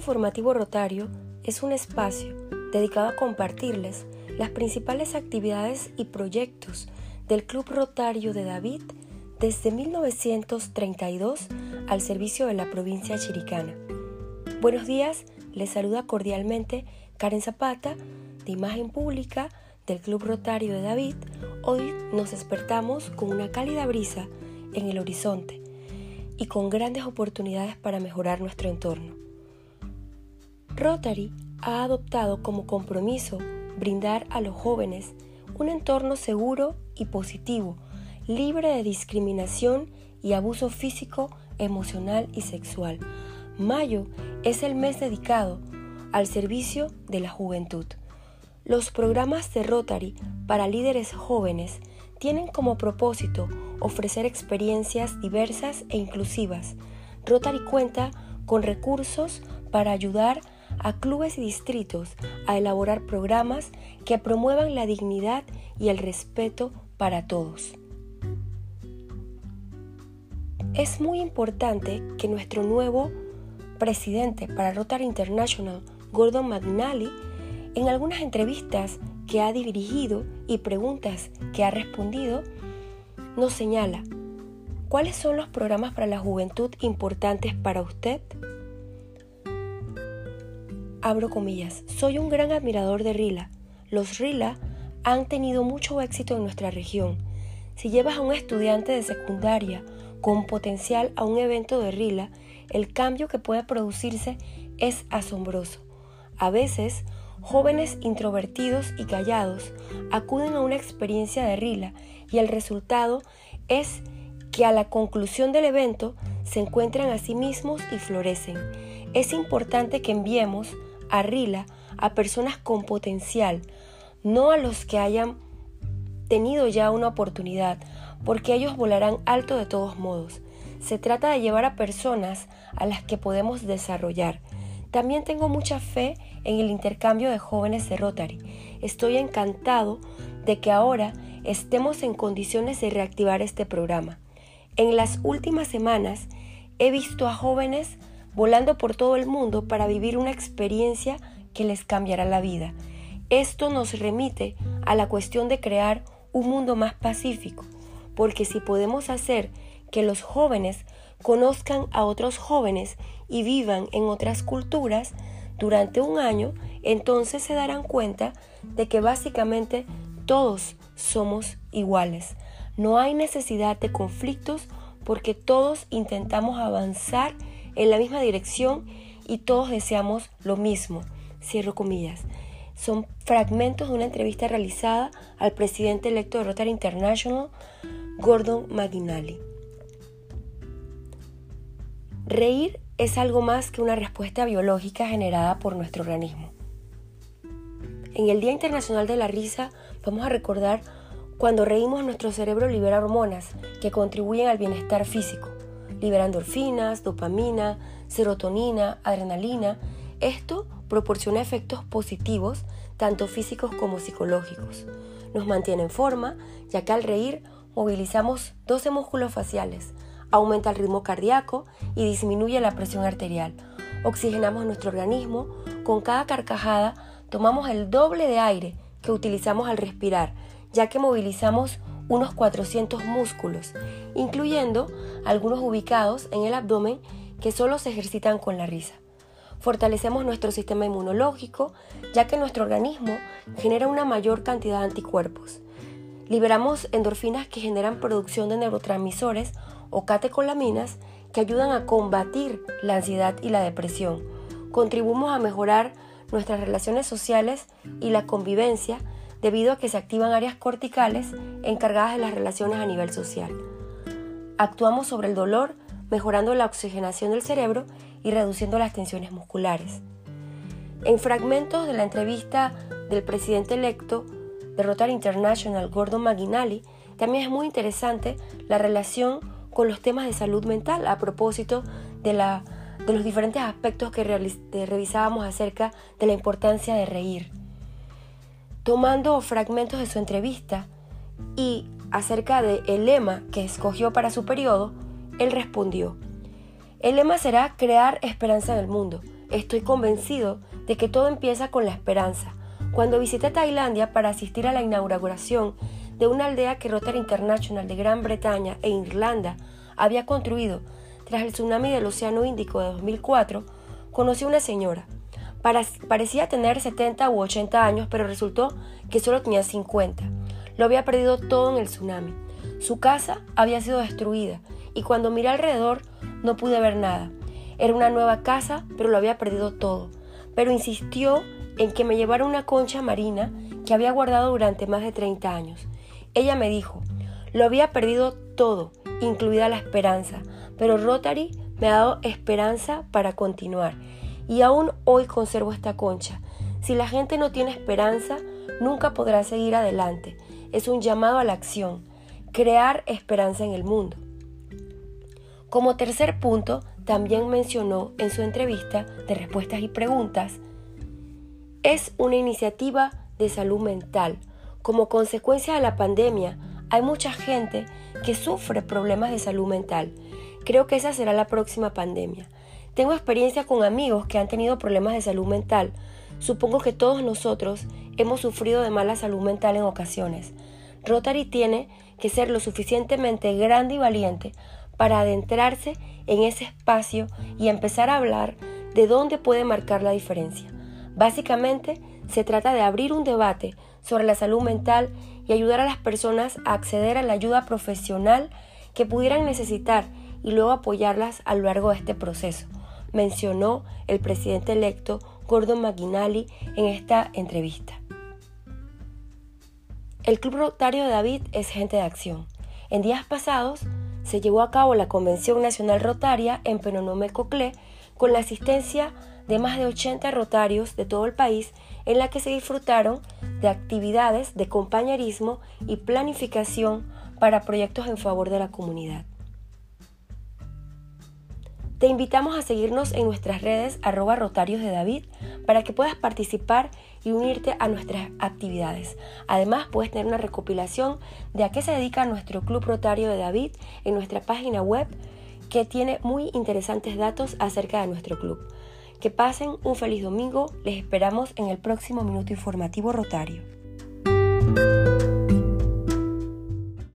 Informativo Rotario es un espacio dedicado a compartirles las principales actividades y proyectos del Club Rotario de David desde 1932 al servicio de la provincia chiricana. Buenos días, les saluda cordialmente Karen Zapata, de Imagen Pública del Club Rotario de David. Hoy nos despertamos con una cálida brisa en el horizonte y con grandes oportunidades para mejorar nuestro entorno. Rotary ha adoptado como compromiso brindar a los jóvenes un entorno seguro y positivo, libre de discriminación y abuso físico, emocional y sexual. Mayo es el mes dedicado al servicio de la juventud. Los programas de Rotary para líderes jóvenes tienen como propósito ofrecer experiencias diversas e inclusivas. Rotary cuenta con recursos para ayudar a clubes y distritos a elaborar programas que promuevan la dignidad y el respeto para todos. Es muy importante que nuestro nuevo presidente para Rotary International, Gordon McNally, en algunas entrevistas que ha dirigido y preguntas que ha respondido, nos señala, ¿cuáles son los programas para la juventud importantes para usted? Abro comillas, soy un gran admirador de Rila. Los Rila han tenido mucho éxito en nuestra región. Si llevas a un estudiante de secundaria con potencial a un evento de Rila, el cambio que puede producirse es asombroso. A veces, jóvenes introvertidos y callados acuden a una experiencia de Rila y el resultado es que a la conclusión del evento se encuentran a sí mismos y florecen. Es importante que enviemos a Rila a personas con potencial, no a los que hayan tenido ya una oportunidad, porque ellos volarán alto de todos modos. Se trata de llevar a personas a las que podemos desarrollar. También tengo mucha fe en el intercambio de jóvenes de Rotary. Estoy encantado de que ahora estemos en condiciones de reactivar este programa. En las últimas semanas he visto a jóvenes volando por todo el mundo para vivir una experiencia que les cambiará la vida. Esto nos remite a la cuestión de crear un mundo más pacífico, porque si podemos hacer que los jóvenes conozcan a otros jóvenes y vivan en otras culturas durante un año, entonces se darán cuenta de que básicamente todos somos iguales. No hay necesidad de conflictos porque todos intentamos avanzar en la misma dirección y todos deseamos lo mismo. Cierro comillas. Son fragmentos de una entrevista realizada al presidente electo de Rotary International, Gordon McGinally. Reír es algo más que una respuesta biológica generada por nuestro organismo. En el Día Internacional de la Risa vamos a recordar cuando reímos nuestro cerebro libera hormonas que contribuyen al bienestar físico libera endorfinas, dopamina, serotonina, adrenalina. Esto proporciona efectos positivos, tanto físicos como psicológicos. Nos mantiene en forma, ya que al reír movilizamos 12 músculos faciales, aumenta el ritmo cardíaco y disminuye la presión arterial. Oxigenamos nuestro organismo, con cada carcajada tomamos el doble de aire que utilizamos al respirar, ya que movilizamos unos 400 músculos, incluyendo algunos ubicados en el abdomen que solo se ejercitan con la risa. Fortalecemos nuestro sistema inmunológico, ya que nuestro organismo genera una mayor cantidad de anticuerpos. Liberamos endorfinas que generan producción de neurotransmisores o catecolaminas que ayudan a combatir la ansiedad y la depresión. Contribuimos a mejorar nuestras relaciones sociales y la convivencia debido a que se activan áreas corticales encargadas de las relaciones a nivel social. Actuamos sobre el dolor mejorando la oxigenación del cerebro y reduciendo las tensiones musculares. En fragmentos de la entrevista del presidente electo de Rotary International, Gordon McGinally, también es muy interesante la relación con los temas de salud mental a propósito de, la, de los diferentes aspectos que revisábamos acerca de la importancia de reír. Tomando fragmentos de su entrevista y acerca del lema que escogió para su periodo, él respondió, el lema será crear esperanza en el mundo. estoy convencido de que todo empieza con la esperanza. Cuando visité Tailandia para asistir a la inauguración de una aldea que Rotary International de Gran Bretaña e Irlanda había construido tras el tsunami del Océano Índico de 2004, conocí a una señora. Parecía tener 70 u 80 años, pero resultó que solo tenía 50. Lo había perdido todo en el tsunami. Su casa había sido destruida y cuando miré alrededor no pude ver nada. Era una nueva casa, pero lo había perdido todo. Pero insistió en que me llevara una concha marina que había guardado durante más de 30 años. Ella me dijo, lo había perdido todo, incluida la esperanza, pero Rotary me ha dado esperanza para continuar. Y aún hoy conservo esta concha. Si la gente no tiene esperanza, nunca podrá seguir adelante. Es un llamado a la acción, crear esperanza en el mundo. Como tercer punto, también mencionó en su entrevista de respuestas y preguntas, es una iniciativa de salud mental. Como consecuencia de la pandemia, hay mucha gente que sufre problemas de salud mental. Creo que esa será la próxima pandemia. Tengo experiencia con amigos que han tenido problemas de salud mental. Supongo que todos nosotros hemos sufrido de mala salud mental en ocasiones. Rotary tiene que ser lo suficientemente grande y valiente para adentrarse en ese espacio y empezar a hablar de dónde puede marcar la diferencia. Básicamente, se trata de abrir un debate sobre la salud mental y ayudar a las personas a acceder a la ayuda profesional que pudieran necesitar y luego apoyarlas a lo largo de este proceso, mencionó el presidente electo Gordon McGuinally en esta entrevista. El Club Rotario de David es gente de acción. En días pasados se llevó a cabo la Convención Nacional Rotaria en Penonome Coclé con la asistencia de más de 80 rotarios de todo el país en la que se disfrutaron de actividades de compañerismo y planificación para proyectos en favor de la comunidad. Te invitamos a seguirnos en nuestras redes arroba rotarios de David para que puedas participar y unirte a nuestras actividades. Además, puedes tener una recopilación de a qué se dedica nuestro Club Rotario de David en nuestra página web que tiene muy interesantes datos acerca de nuestro club. Que pasen un feliz domingo, les esperamos en el próximo minuto informativo Rotario.